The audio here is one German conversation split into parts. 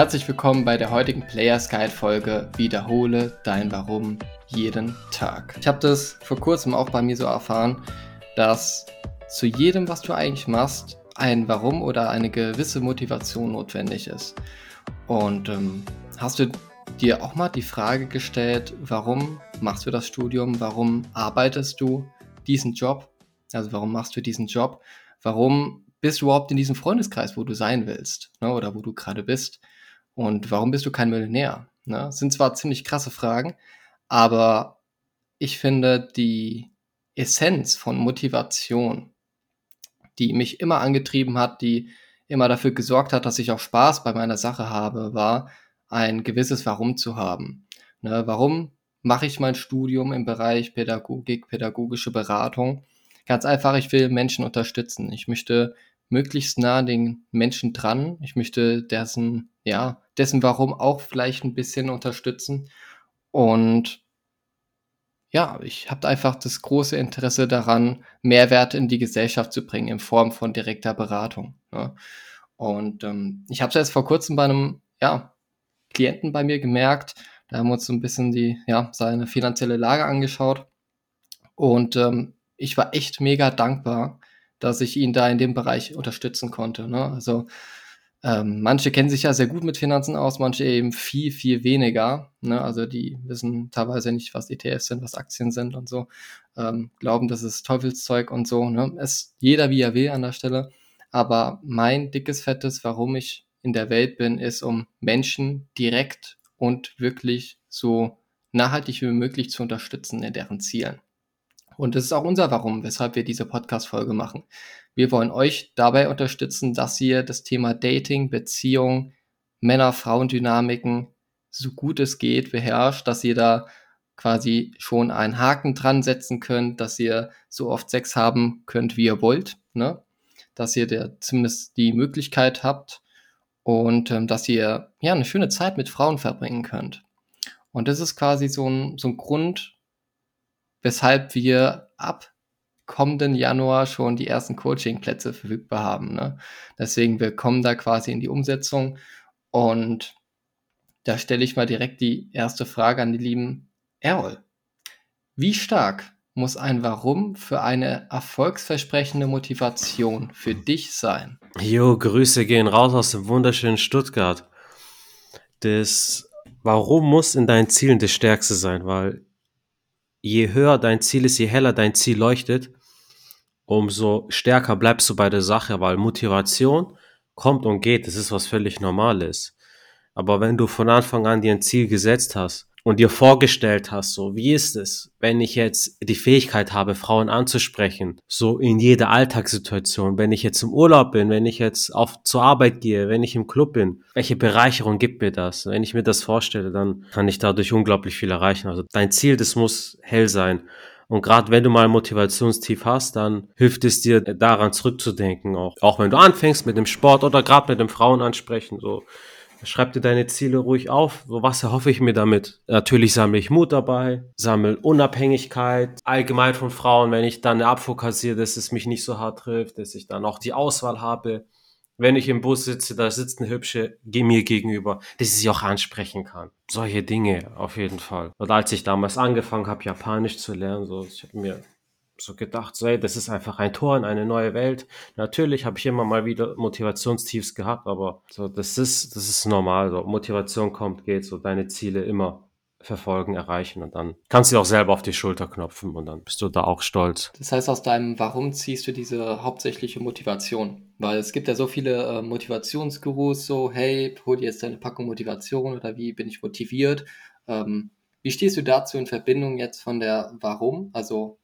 Herzlich willkommen bei der heutigen Players Guide Folge Wiederhole dein Warum jeden Tag. Ich habe das vor kurzem auch bei mir so erfahren, dass zu jedem, was du eigentlich machst, ein Warum oder eine gewisse Motivation notwendig ist. Und ähm, hast du dir auch mal die Frage gestellt, warum machst du das Studium? Warum arbeitest du diesen Job? Also warum machst du diesen Job? Warum bist du überhaupt in diesem Freundeskreis, wo du sein willst ne, oder wo du gerade bist? Und warum bist du kein Millionär? Ne? Sind zwar ziemlich krasse Fragen, aber ich finde die Essenz von Motivation, die mich immer angetrieben hat, die immer dafür gesorgt hat, dass ich auch Spaß bei meiner Sache habe, war ein gewisses Warum zu haben. Ne, warum mache ich mein Studium im Bereich Pädagogik, pädagogische Beratung? Ganz einfach, ich will Menschen unterstützen. Ich möchte möglichst nah den Menschen dran. Ich möchte dessen, ja, dessen Warum auch vielleicht ein bisschen unterstützen. Und ja, ich habe einfach das große Interesse daran, Mehrwert in die Gesellschaft zu bringen in Form von direkter Beratung. Ne? Und ähm, ich habe es jetzt vor kurzem bei einem ja, Klienten bei mir gemerkt. Da haben wir uns so ein bisschen die, ja, seine finanzielle Lage angeschaut. Und ähm, ich war echt mega dankbar, dass ich ihn da in dem Bereich unterstützen konnte. Ne? Also ähm, manche kennen sich ja sehr gut mit Finanzen aus, manche eben viel, viel weniger. Ne? Also die wissen teilweise nicht, was ETFs sind, was Aktien sind und so. Ähm, glauben, das ist Teufelszeug und so. Ne? Es jeder wie er will an der Stelle. Aber mein dickes Fettes, warum ich in der Welt bin, ist, um Menschen direkt und wirklich so nachhaltig wie möglich zu unterstützen in deren Zielen. Und das ist auch unser Warum, weshalb wir diese Podcast-Folge machen. Wir wollen euch dabei unterstützen, dass ihr das Thema Dating, Beziehung, Männer-Frauen-Dynamiken so gut es geht beherrscht, dass ihr da quasi schon einen Haken dran setzen könnt, dass ihr so oft Sex haben könnt, wie ihr wollt, ne? dass ihr der zumindest die Möglichkeit habt und ähm, dass ihr ja eine schöne Zeit mit Frauen verbringen könnt. Und das ist quasi so ein, so ein Grund, weshalb wir ab kommenden Januar schon die ersten Coaching-Plätze verfügbar haben. Ne? Deswegen, wir kommen da quasi in die Umsetzung und da stelle ich mal direkt die erste Frage an die lieben Errol. Wie stark muss ein Warum für eine erfolgsversprechende Motivation für dich sein? Jo, Grüße gehen raus aus dem wunderschönen Stuttgart. Das Warum muss in deinen Zielen das Stärkste sein, weil je höher dein Ziel ist, je heller dein Ziel leuchtet, umso stärker bleibst du bei der Sache, weil Motivation kommt und geht, das ist was völlig Normales. Aber wenn du von Anfang an dir ein Ziel gesetzt hast und dir vorgestellt hast, so wie ist es, wenn ich jetzt die Fähigkeit habe, Frauen anzusprechen, so in jeder Alltagssituation, wenn ich jetzt im Urlaub bin, wenn ich jetzt auf zur Arbeit gehe, wenn ich im Club bin, welche Bereicherung gibt mir das? Wenn ich mir das vorstelle, dann kann ich dadurch unglaublich viel erreichen. Also dein Ziel, das muss hell sein. Und gerade wenn du mal Motivationstief hast, dann hilft es dir daran zurückzudenken, auch, auch wenn du anfängst mit dem Sport oder gerade mit dem Frauen ansprechen, so Schreib dir deine Ziele ruhig auf. So, was erhoffe ich mir damit? Natürlich sammle ich Mut dabei, sammle Unabhängigkeit, allgemein von Frauen, wenn ich dann eine Abfuhr kassiere, dass es mich nicht so hart trifft, dass ich dann auch die Auswahl habe. Wenn ich im Bus sitze, da sitzt eine hübsche mir gegenüber, dass ich sie auch ansprechen kann. Solche Dinge auf jeden Fall. Und als ich damals angefangen habe, Japanisch zu lernen, so, ich habe mir so gedacht, so, ey, das ist einfach ein Tor in eine neue Welt. Natürlich habe ich immer mal wieder Motivationstiefs gehabt, aber so, das ist, das ist normal. So, Motivation kommt, geht, so deine Ziele immer verfolgen, erreichen und dann kannst du auch selber auf die Schulter knopfen und dann bist du da auch stolz. Das heißt, aus deinem Warum ziehst du diese hauptsächliche Motivation? Weil es gibt ja so viele äh, Motivationsgurus, so, hey, hol dir jetzt deine Packung Motivation oder wie bin ich motiviert? Ähm, wie stehst du dazu in Verbindung jetzt von der Warum? Also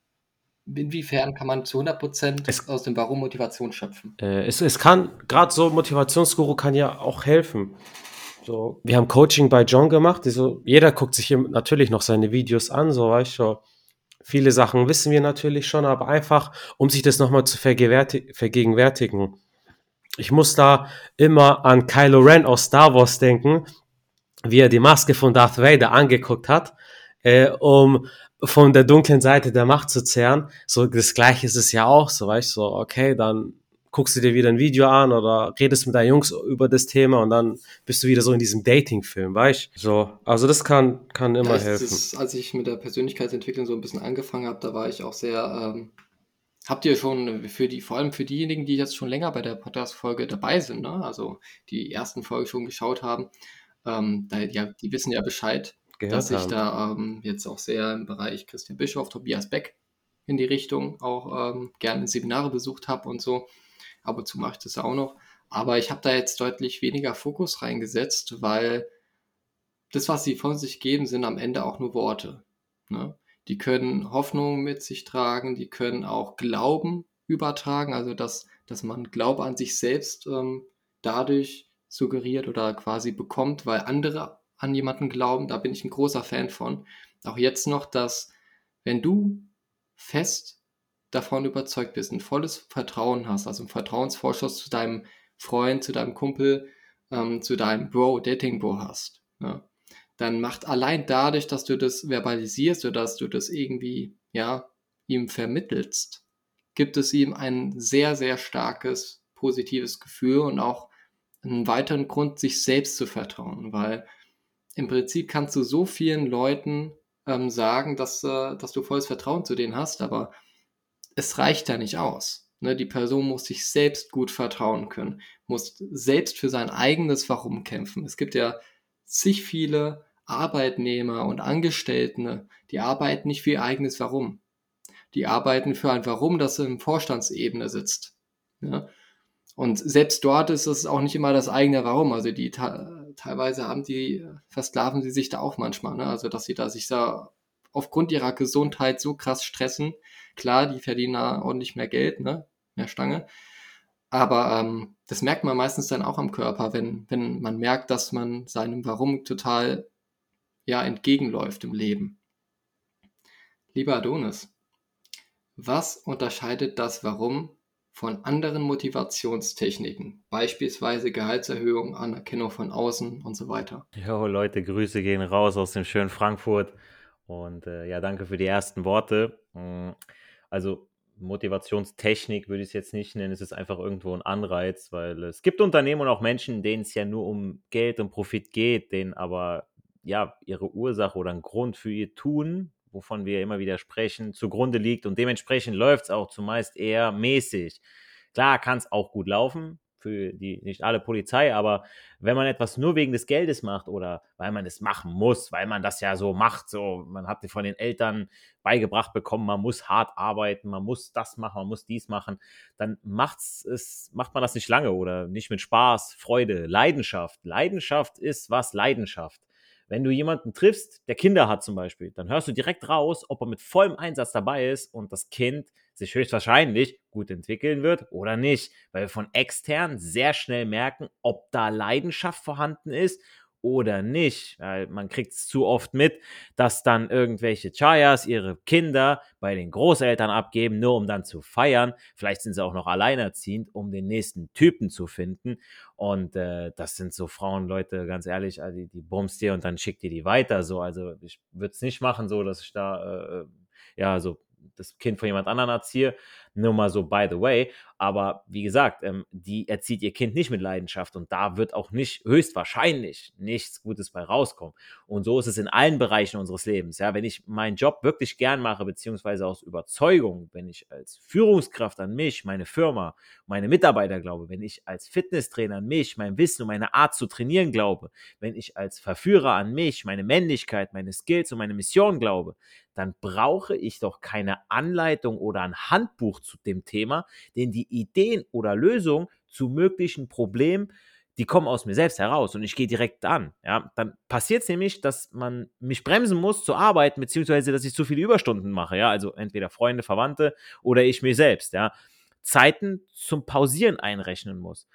inwiefern kann man zu 100% aus dem Warum Motivation schöpfen? Äh, es, es kann, gerade so Motivationsguru kann ja auch helfen. So, wir haben Coaching bei John gemacht. So, jeder guckt sich natürlich noch seine Videos an, so weißt du. Viele Sachen wissen wir natürlich schon, aber einfach, um sich das nochmal zu vergegenwärtigen. Ich muss da immer an Kylo Ren aus Star Wars denken, wie er die Maske von Darth Vader angeguckt hat, äh, um von der dunklen Seite der Macht zu zehren. So das gleiche ist es ja auch, so weißt du, so, okay, dann guckst du dir wieder ein Video an oder redest mit deinen Jungs über das Thema und dann bist du wieder so in diesem Dating-Film, weißt du? So, also das kann, kann immer Ja, es helfen. ist, als ich mit der Persönlichkeitsentwicklung so ein bisschen angefangen habe, da war ich auch sehr, ähm, habt ihr schon für die, vor allem für diejenigen, die jetzt schon länger bei der Podcast-Folge dabei sind, ne? also die ersten Folgen schon geschaut haben, ähm, da, ja, die wissen ja Bescheid, Gehört dass ich haben. da ähm, jetzt auch sehr im Bereich Christian Bischof, Tobias Beck in die Richtung auch ähm, gerne Seminare besucht habe und so. Ab und zu mache ich das auch noch. Aber ich habe da jetzt deutlich weniger Fokus reingesetzt, weil das, was sie von sich geben, sind am Ende auch nur Worte. Ne? Die können Hoffnung mit sich tragen, die können auch Glauben übertragen, also dass, dass man Glaube an sich selbst ähm, dadurch suggeriert oder quasi bekommt, weil andere an jemanden glauben. Da bin ich ein großer Fan von. Auch jetzt noch, dass wenn du fest davon überzeugt bist, ein volles Vertrauen hast, also ein Vertrauensvorschuss zu deinem Freund, zu deinem Kumpel, ähm, zu deinem Bro, Dating Bro hast, ja, dann macht allein dadurch, dass du das verbalisierst oder dass du das irgendwie, ja, ihm vermittelst, gibt es ihm ein sehr, sehr starkes positives Gefühl und auch einen weiteren Grund, sich selbst zu vertrauen, weil im Prinzip kannst du so vielen Leuten ähm, sagen, dass, äh, dass du volles Vertrauen zu denen hast, aber es reicht da nicht aus. Ne? Die Person muss sich selbst gut vertrauen können, muss selbst für sein eigenes Warum kämpfen. Es gibt ja zig viele Arbeitnehmer und Angestellte, die arbeiten nicht für ihr eigenes Warum. Die arbeiten für ein Warum, das im Vorstandsebene sitzt. Ja? Und selbst dort ist es auch nicht immer das eigene Warum. Also die teilweise haben die, versklaven sie sich da auch manchmal. Ne? Also dass sie da sich da aufgrund ihrer Gesundheit so krass stressen. Klar, die verdienen da ordentlich mehr Geld, ne? mehr Stange. Aber ähm, das merkt man meistens dann auch am Körper, wenn, wenn man merkt, dass man seinem Warum total ja, entgegenläuft im Leben. Lieber Adonis, was unterscheidet das Warum von anderen Motivationstechniken, beispielsweise Gehaltserhöhung, Anerkennung von außen und so weiter? Jo, Leute, Grüße gehen raus aus dem schönen Frankfurt. Und äh, ja, danke für die ersten Worte. Mm, Also Motivationstechnik würde ich es jetzt nicht nennen, es ist einfach irgendwo ein Anreiz, weil es gibt Unternehmen und auch Menschen, denen es ja nur um Geld und Profit geht, denen aber ja ihre Ursache oder ein Grund für ihr Tun, wovon wir immer wieder sprechen, zugrunde liegt und dementsprechend läuft es auch zumeist eher mäßig. Klar kann es auch gut laufen, für die nicht alle Polizei, aber wenn man etwas nur wegen des Geldes macht oder weil man es machen muss, weil man das ja so macht, so man hat von den Eltern beigebracht bekommen, man muss hart arbeiten, man muss das machen, man muss dies machen, dann macht's es macht man das nicht lange oder nicht mit Spaß, Freude, Leidenschaft. Leidenschaft ist was Leidenschaft. Wenn du jemanden triffst, der Kinder hat zum Beispiel, dann hörst du direkt raus, ob er mit vollem Einsatz dabei ist und das Kind sich höchstwahrscheinlich gut entwickeln wird oder nicht, weil wir von extern sehr schnell merken, ob da Leidenschaft vorhanden ist oder nicht. Weil man kriegt es zu oft mit, dass dann irgendwelche Chayas ihre Kinder bei den Großeltern abgeben, nur um dann zu feiern. Vielleicht sind sie auch noch alleinerziehend, um den nächsten Typen zu finden. Und äh, das sind so Frauen, Leute, ganz ehrlich, also die, die bummst dir und dann schickt ihr die weiter. So, also ich würde es nicht machen, so dass ich da äh, ja so das Kind von jemand anderem erziehe. Nur mal so by the way. Aber wie gesagt, ähm, die erzieht ihr Kind nicht mit Leidenschaft und da wird auch nicht höchstwahrscheinlich nichts Gutes bei rauskommen. Und so ist es in allen Bereichen unseres Lebens. Ja, wenn ich meinen Job wirklich gern mache, beziehungsweise aus Überzeugung, wenn ich als Führungskraft an mich, meine Firma, meine Mitarbeiter glaube, wenn ich als Fitnesstrainer an mich, mein Wissen und meine Art zu trainieren glaube, wenn ich als Verführer an mich, meine Männlichkeit, meine Skills und meine Mission glaube, dann brauche ich doch keine Anleitung oder ein Handbuch zu dem Thema, denn die Ideen oder Lösungen zu möglichen Problemen, die kommen aus mir selbst heraus und ich gehe direkt an. Ja, dann passiert es nämlich, dass man mich bremsen muss zu arbeiten, beziehungsweise dass ich zu viele Überstunden mache. Ja, also entweder Freunde, Verwandte oder ich mir selbst. Ja, Zeiten zum Pausieren einrechnen muss.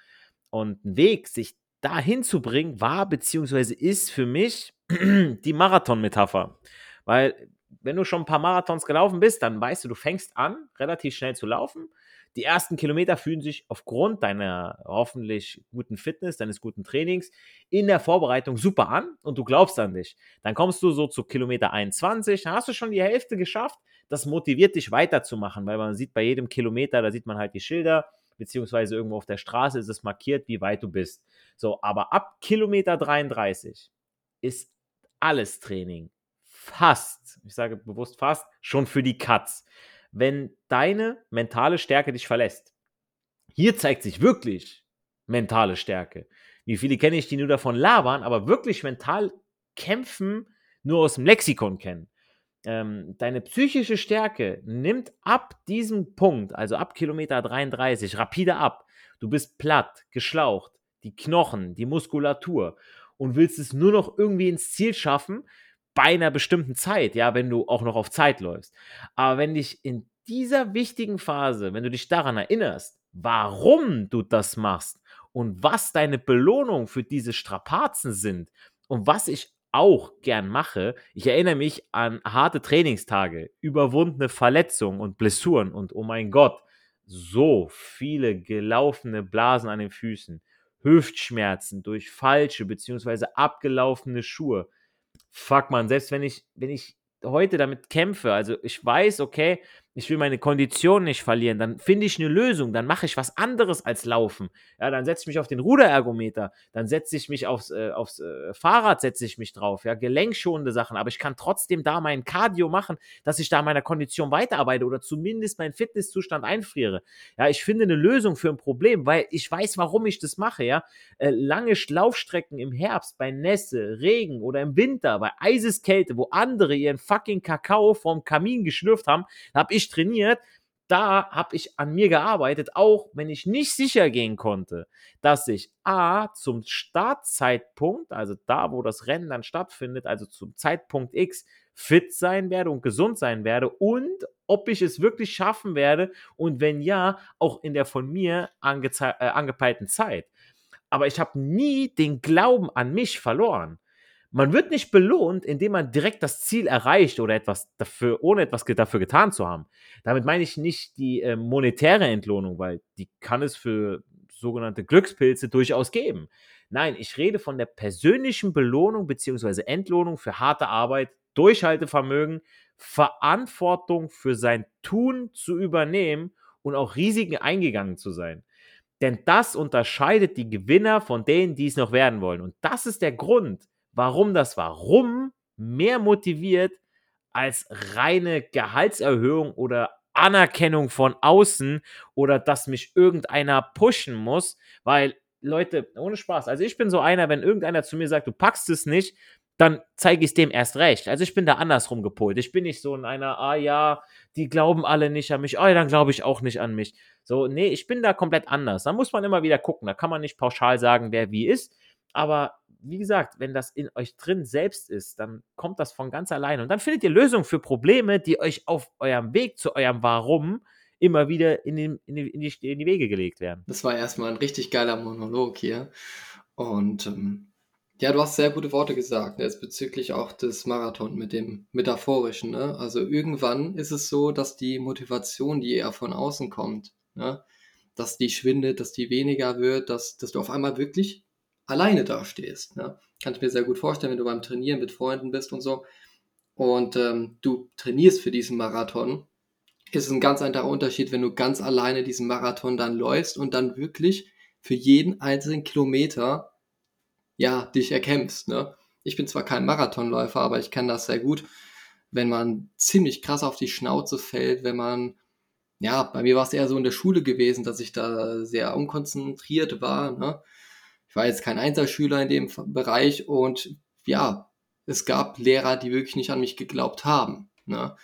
Und ein Weg, sich dahin zu bringen, war beziehungsweise ist für mich die Marathon-Metapher. Weil wenn du schon ein paar Marathons gelaufen bist, dann weißt du, du fängst an, relativ schnell zu laufen. Die ersten Kilometer fühlen sich aufgrund deiner hoffentlich guten Fitness, deines guten Trainings in der Vorbereitung super an und du glaubst an dich. Dann kommst du so zu Kilometer 21, dann hast du schon die Hälfte geschafft. Das motiviert dich weiterzumachen, weil man sieht bei jedem Kilometer, da sieht man halt die Schilder, beziehungsweise irgendwo auf der Straße ist es markiert, wie weit du bist. So, aber ab Kilometer 33 ist alles Training fast, ich sage bewusst fast, schon für die Cuts. Wenn deine mentale Stärke dich verlässt, hier zeigt sich wirklich mentale Stärke. Wie viele kenne ich, die nur davon labern, aber wirklich mental kämpfen, nur aus dem Lexikon kennen. Ähm, deine psychische Stärke nimmt ab diesem Punkt, also ab Kilometer 33, rapide ab. Du bist platt, geschlaucht, die Knochen, die Muskulatur und willst es nur noch irgendwie ins Ziel schaffen, bei einer bestimmten Zeit, ja, wenn du auch noch auf Zeit läufst. Aber wenn dich in dieser wichtigen Phase, wenn du dich daran erinnerst, warum du das machst und was deine Belohnung für diese Strapazen sind und was ich auch gern mache, ich erinnere mich an harte Trainingstage, überwundene Verletzungen und Blessuren und oh mein Gott, so viele gelaufene Blasen an den Füßen, Hüftschmerzen durch falsche bzw. abgelaufene Schuhe. Fuck man, selbst wenn ich, wenn ich heute damit kämpfe, also ich weiß, okay, ich will meine Kondition nicht verlieren, dann finde ich eine Lösung, dann mache ich was anderes als laufen. Ja, dann setze ich mich auf den Ruderergometer, dann setze ich mich aufs, äh, aufs äh, Fahrrad, setze ich mich drauf, ja, gelenkschonende Sachen, aber ich kann trotzdem da mein Cardio machen, dass ich da meiner Kondition weiterarbeite oder zumindest meinen Fitnesszustand einfriere. Ja, ich finde eine Lösung für ein Problem, weil ich weiß, warum ich das mache, ja. Äh, lange Laufstrecken im Herbst, bei Nässe, Regen oder im Winter, bei Eiseskälte, wo andere ihren fucking Kakao vom Kamin geschlürft haben, habe ich ich trainiert, da habe ich an mir gearbeitet, auch wenn ich nicht sicher gehen konnte, dass ich A zum Startzeitpunkt, also da, wo das Rennen dann stattfindet, also zum Zeitpunkt X, fit sein werde und gesund sein werde und ob ich es wirklich schaffen werde und wenn ja, auch in der von mir äh, angepeilten Zeit. Aber ich habe nie den Glauben an mich verloren. Man wird nicht belohnt, indem man direkt das Ziel erreicht oder etwas dafür, ohne etwas dafür getan zu haben. Damit meine ich nicht die äh, monetäre Entlohnung, weil die kann es für sogenannte Glückspilze durchaus geben. Nein, ich rede von der persönlichen Belohnung bzw. Entlohnung für harte Arbeit, Durchhaltevermögen, Verantwortung für sein Tun zu übernehmen und auch Risiken eingegangen zu sein. Denn das unterscheidet die Gewinner von denen, die es noch werden wollen. Und das ist der Grund, warum das Warum mehr motiviert als reine Gehaltserhöhung oder Anerkennung von außen oder dass mich irgendeiner pushen muss, weil Leute, ohne Spaß, also ich bin so einer, wenn irgendeiner zu mir sagt, du packst es nicht, dann zeige ich es dem erst recht. Also ich bin da andersrum gepolt. Ich bin nicht so in einer, ah ja, die glauben alle nicht an mich, ah ja, dann glaube ich auch nicht an mich. So, nee, ich bin da komplett anders. Da muss man immer wieder gucken. Da kann man nicht pauschal sagen, wer wie ist. Aber wie gesagt, wenn das in euch drin selbst ist, dann kommt das von ganz alleine. Und dann findet ihr Lösungen für Probleme, die euch auf eurem Weg zu eurem Warum immer wieder in, den, in, die, in, die, in die Wege gelegt werden. Das war erstmal ein richtig geiler Monolog hier. Und ähm, ja, du hast sehr gute Worte gesagt, ne, jetzt bezüglich auch des Marathon mit dem Metaphorischen. Ne? Also irgendwann ist es so, dass die Motivation, die eher von außen kommt, ne? dass die schwindet, dass die weniger wird, dass, dass du auf einmal wirklich alleine dastehst. Ne? Kann ich mir sehr gut vorstellen, wenn du beim Trainieren mit Freunden bist und so und ähm, du trainierst für diesen Marathon, ist es ein ganz anderer Unterschied, wenn du ganz alleine diesen Marathon dann läufst und dann wirklich für jeden einzelnen Kilometer ja dich erkämpfst. Ne? Ich bin zwar kein Marathonläufer, aber ich kann das sehr gut, wenn man ziemlich krass auf die Schnauze fällt, wenn man ja, bei mir war es eher so in der Schule gewesen, dass ich da sehr unkonzentriert war. Ne? Ich war jetzt kein Einzelschüler in dem Bereich und ja, es gab Lehrer, die wirklich nicht an mich geglaubt haben. Ne?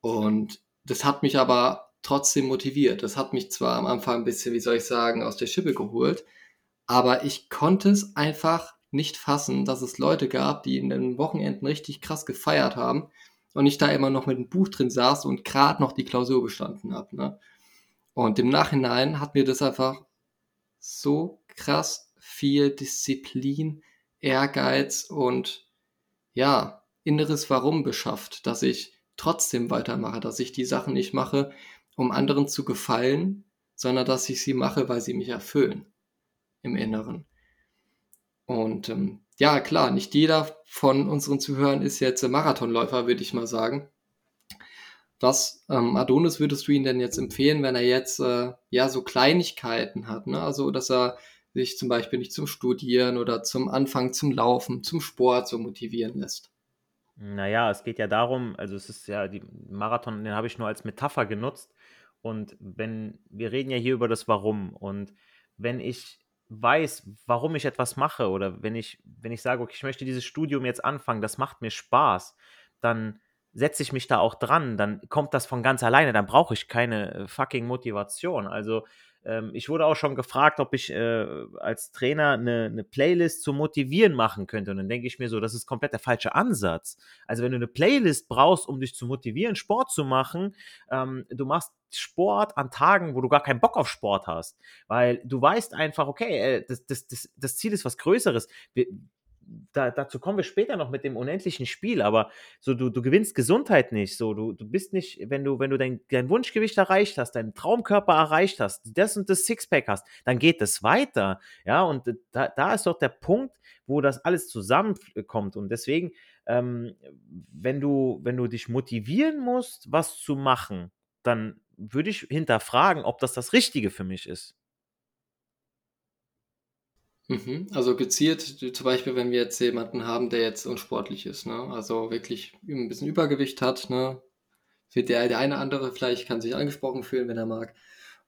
Und das hat mich aber trotzdem motiviert. Das hat mich zwar am Anfang ein bisschen, wie soll ich sagen, aus der Schippe geholt, aber ich konnte es einfach nicht fassen, dass es Leute gab, die in den Wochenenden richtig krass gefeiert haben und ich da immer noch mit einem Buch drin saß und gerade noch die Klausur bestanden habe. Ne? Und im Nachhinein hat mir das einfach so krass viel Disziplin, Ehrgeiz und ja, inneres Warum beschafft, dass ich trotzdem weitermache, dass ich die Sachen nicht mache, um anderen zu gefallen, sondern dass ich sie mache, weil sie mich erfüllen im Inneren. Und ähm, ja, klar, nicht jeder von unseren Zuhörern ist jetzt Marathonläufer, würde ich mal sagen. Was ähm, Adonis würdest du ihm denn jetzt empfehlen, wenn er jetzt äh, ja so Kleinigkeiten hat, ne? Also dass er sich zum Beispiel nicht zum Studieren oder zum Anfang zum Laufen, zum Sport so motivieren lässt? Naja, es geht ja darum, also es ist ja, die Marathon, den habe ich nur als Metapher genutzt. Und wenn, wir reden ja hier über das Warum. Und wenn ich weiß, warum ich etwas mache, oder wenn ich, wenn ich sage, okay, ich möchte dieses Studium jetzt anfangen, das macht mir Spaß, dann setze ich mich da auch dran, dann kommt das von ganz alleine, dann brauche ich keine äh, fucking Motivation. Also ähm, ich wurde auch schon gefragt, ob ich äh, als Trainer eine, eine, Playlist zum Motivieren machen könnte. Und dann denke ich mir so, das ist komplett der falsche Ansatz. Also wenn du eine Playlist brauchst, um dich zu motivieren, Sport zu machen, ähm, du machst Sport an Tagen, wo du gar keinen Bock auf Sport hast. Weil du weißt einfach, okay, äh, das, das, das, das Ziel ist was Größeres. Wir, da, dazu kommen wir später noch mit dem unendlichen Spiel, aber so du, du gewinnst Gesundheit nicht. So, du, du bist nicht, wenn du, wenn du dein, dein Wunschgewicht erreicht hast, deinen Traumkörper erreicht hast, das und das Sixpack hast, dann geht es weiter. Ja, und da, da ist doch der Punkt, wo das alles zusammenkommt. Und deswegen, ähm, wenn du, wenn du dich motivieren musst, was zu machen, dann würde ich hinterfragen, ob das das Richtige für mich ist. Mhm. Also gezielt, zum Beispiel, wenn wir jetzt jemanden haben, der jetzt unsportlich ist, ne? Also wirklich ein bisschen Übergewicht hat, ne? Der, der eine andere vielleicht kann sich angesprochen fühlen, wenn er mag.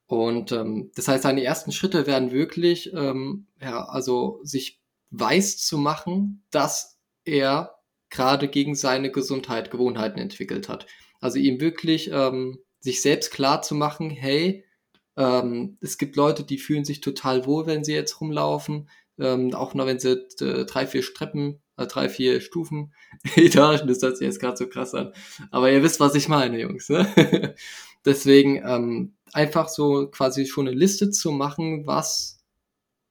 Und ähm, das heißt, seine ersten Schritte werden wirklich, ähm, ja, also sich weiß zu machen, dass er gerade gegen seine Gesundheit Gewohnheiten entwickelt hat. Also ihm wirklich ähm, sich selbst klar zu machen, hey, ähm, es gibt Leute, die fühlen sich total wohl, wenn sie jetzt rumlaufen. Ähm, auch noch wenn sie äh, drei, vier Treppen, äh, drei, vier Stufen, Etagen, das hört sich jetzt gerade so krass an. Aber ihr wisst, was ich meine, Jungs. Ne? Deswegen ähm, einfach so quasi schon eine Liste zu machen, was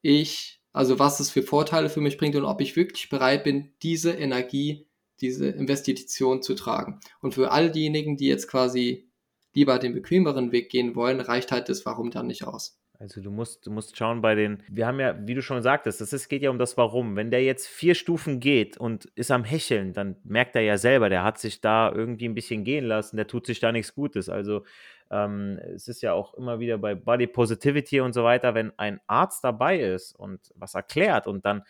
ich, also was es für Vorteile für mich bringt und ob ich wirklich bereit bin, diese Energie, diese Investition zu tragen. Und für all diejenigen, die jetzt quasi lieber den bequemeren Weg gehen wollen, reicht halt das Warum dann nicht aus. Also du musst, du musst schauen bei den, wir haben ja, wie du schon sagtest, ist, geht ja um das Warum. Wenn der jetzt vier Stufen geht und ist am Hecheln, dann merkt er ja selber, der hat sich da irgendwie ein bisschen gehen lassen, der tut sich da nichts Gutes. Also ähm, es ist ja auch immer wieder bei Body Positivity und so weiter, wenn ein Arzt dabei ist und was erklärt und dann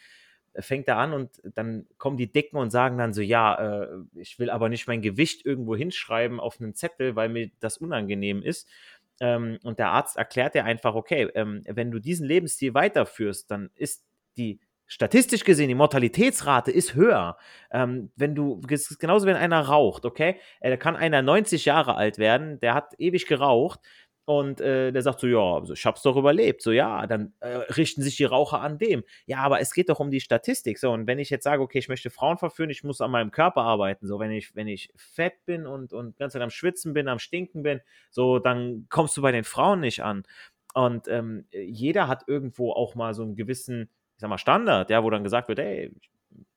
fängt er an und dann kommen die Dicken und sagen dann so, ja, äh, ich will aber nicht mein Gewicht irgendwo hinschreiben auf einen Zettel, weil mir das unangenehm ist. Ähm, und der Arzt erklärt dir einfach, okay, ähm, wenn du diesen Lebensstil weiterführst, dann ist die statistisch gesehen, die Mortalitätsrate ist höher. Ähm, wenn du, genauso wenn einer raucht, okay, äh, da kann einer 90 Jahre alt werden, der hat ewig geraucht, und äh, der sagt so, ja, also ich hab's doch überlebt. So, ja, dann äh, richten sich die Raucher an dem. Ja, aber es geht doch um die Statistik. So, und wenn ich jetzt sage, okay, ich möchte Frauen verführen, ich muss an meinem Körper arbeiten. So, wenn ich, wenn ich fett bin und, und ganz am Schwitzen bin, am Stinken bin, so, dann kommst du bei den Frauen nicht an. Und ähm, jeder hat irgendwo auch mal so einen gewissen, ich sag mal, Standard, ja, wo dann gesagt wird, ey,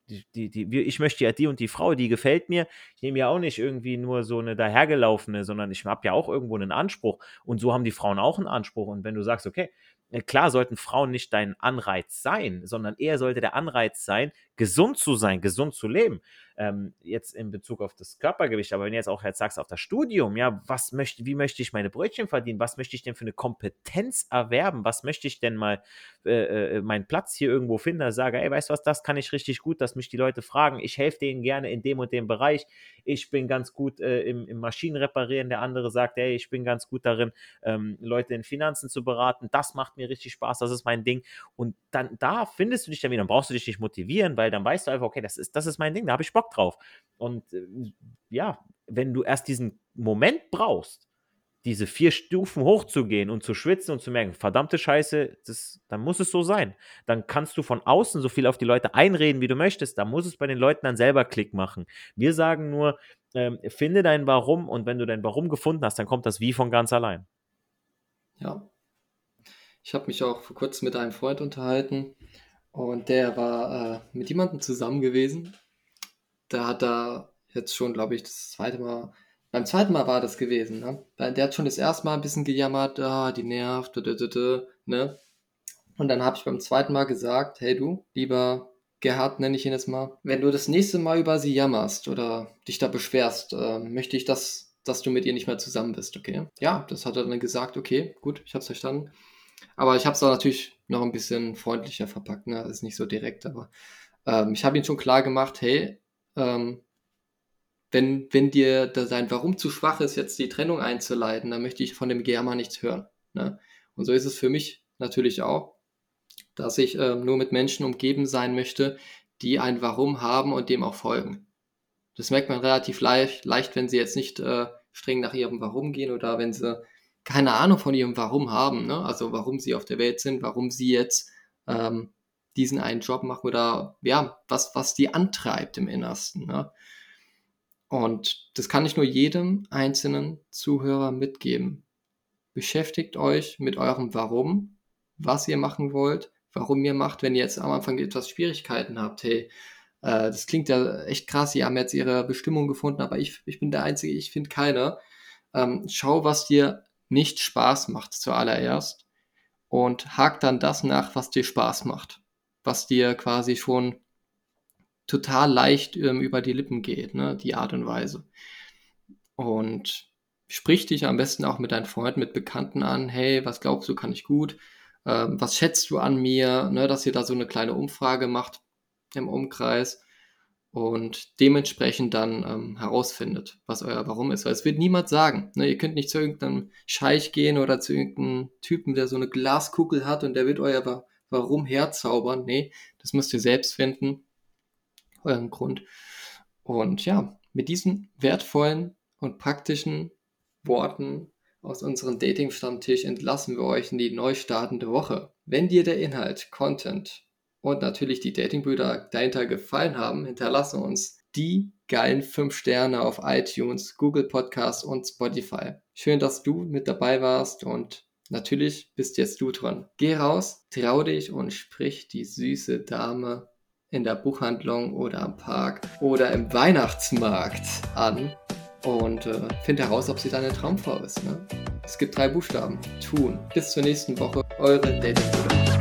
die, die, die, ich möchte ja die und die Frau, die gefällt mir. Ich nehme ja auch nicht irgendwie nur so eine dahergelaufene, sondern ich habe ja auch irgendwo einen Anspruch. Und so haben die Frauen auch einen Anspruch. Und wenn du sagst, okay, äh, klar sollten Frauen nicht dein Anreiz sein, sondern eher sollte der Anreiz sein, gesund zu sein, gesund zu leben. Ähm, jetzt in Bezug auf das Körpergewicht, aber wenn du jetzt auch jetzt sagst, auf das Studium, ja, was möchte, wie möchte ich meine Brötchen verdienen? Was möchte ich denn für eine Kompetenz erwerben? Was möchte ich denn mal äh, äh, meinen Platz hier irgendwo finden? Sage, ey, weißt du was, das kann ich richtig gut, dass mich die Leute fragen. Ich helfe denen gerne in dem und dem Bereich. Ich bin ganz gut äh, im, im Maschinenreparieren. Der andere sagt, ey, ich bin ganz gut darin, ähm, Leute in Finanzen zu beraten. Das macht mir richtig Spaß, das ist mein Ding. Und dann da findest du dich dann wieder, dann brauchst du dich nicht motivieren, weil weil dann weißt du einfach, okay, das ist, das ist mein Ding, da habe ich Bock drauf. Und äh, ja, wenn du erst diesen Moment brauchst, diese vier Stufen hochzugehen und zu schwitzen und zu merken, verdammte Scheiße, das, dann muss es so sein. Dann kannst du von außen so viel auf die Leute einreden, wie du möchtest. Da muss es bei den Leuten dann selber Klick machen. Wir sagen nur, ähm, finde dein Warum und wenn du dein Warum gefunden hast, dann kommt das Wie von ganz allein. Ja. Ich habe mich auch vor kurzem mit einem Freund unterhalten und der war äh, mit jemandem zusammen gewesen. Da hat er jetzt schon, glaube ich, das zweite Mal, beim zweiten Mal war das gewesen, ne? Der hat schon das erste Mal ein bisschen gejammert, ah, die nervt, ne? Und dann habe ich beim zweiten Mal gesagt, hey du, lieber Gerhard nenne ich ihn jetzt mal, wenn du das nächste Mal über sie jammerst oder dich da beschwerst, äh, möchte ich, dass dass du mit ihr nicht mehr zusammen bist, okay? Ja, das hat er dann gesagt, okay, gut, ich hab's verstanden. Aber ich habe es auch natürlich noch ein bisschen freundlicher verpackt, ne? Das ist nicht so direkt, aber ähm, ich habe ihm schon klar gemacht, hey, ähm, wenn, wenn dir dein Warum zu schwach ist, jetzt die Trennung einzuleiten, dann möchte ich von dem Germa nichts hören. Ne? Und so ist es für mich natürlich auch, dass ich ähm, nur mit Menschen umgeben sein möchte, die ein Warum haben und dem auch folgen. Das merkt man relativ leicht, leicht wenn sie jetzt nicht äh, streng nach ihrem Warum gehen oder wenn sie keine Ahnung von ihrem Warum haben, ne? also warum sie auf der Welt sind, warum sie jetzt ähm, diesen einen Job machen oder ja, was, was die antreibt im Innersten. Ne? Und das kann ich nur jedem einzelnen Zuhörer mitgeben. Beschäftigt euch mit eurem Warum, was ihr machen wollt, warum ihr macht, wenn ihr jetzt am Anfang etwas Schwierigkeiten habt. Hey, äh, das klingt ja echt krass, sie haben jetzt ihre Bestimmung gefunden, aber ich, ich bin der Einzige, ich finde keine. Ähm, schau, was dir nicht Spaß macht zuallererst und hakt dann das nach, was dir Spaß macht, was dir quasi schon total leicht ähm, über die Lippen geht, ne, die Art und Weise. Und sprich dich am besten auch mit deinen Freunden, mit Bekannten an, hey, was glaubst du, kann ich gut? Ähm, was schätzt du an mir? Ne, dass ihr da so eine kleine Umfrage macht im Umkreis und dementsprechend dann ähm, herausfindet, was euer Warum ist. Weil es wird niemand sagen. Ne? Ihr könnt nicht zu irgendeinem Scheich gehen oder zu irgendeinem Typen, der so eine Glaskugel hat und der wird euer Warum herzaubern. Nee, das müsst ihr selbst finden, euren Grund. Und ja, mit diesen wertvollen und praktischen Worten aus unserem Dating-Stammtisch entlassen wir euch in die neu startende Woche. Wenn dir der Inhalt, Content und natürlich die Datingbrüder dahinter gefallen haben, hinterlasse uns die geilen 5 Sterne auf iTunes, Google Podcasts und Spotify. Schön, dass du mit dabei warst und natürlich bist jetzt du dran. Geh raus, trau dich und sprich die süße Dame in der Buchhandlung oder am Park oder im Weihnachtsmarkt an und äh, find heraus, ob sie deine Traumfrau ist. Ne? Es gibt drei Buchstaben. Tun. Bis zur nächsten Woche. Eure Datingbrüder.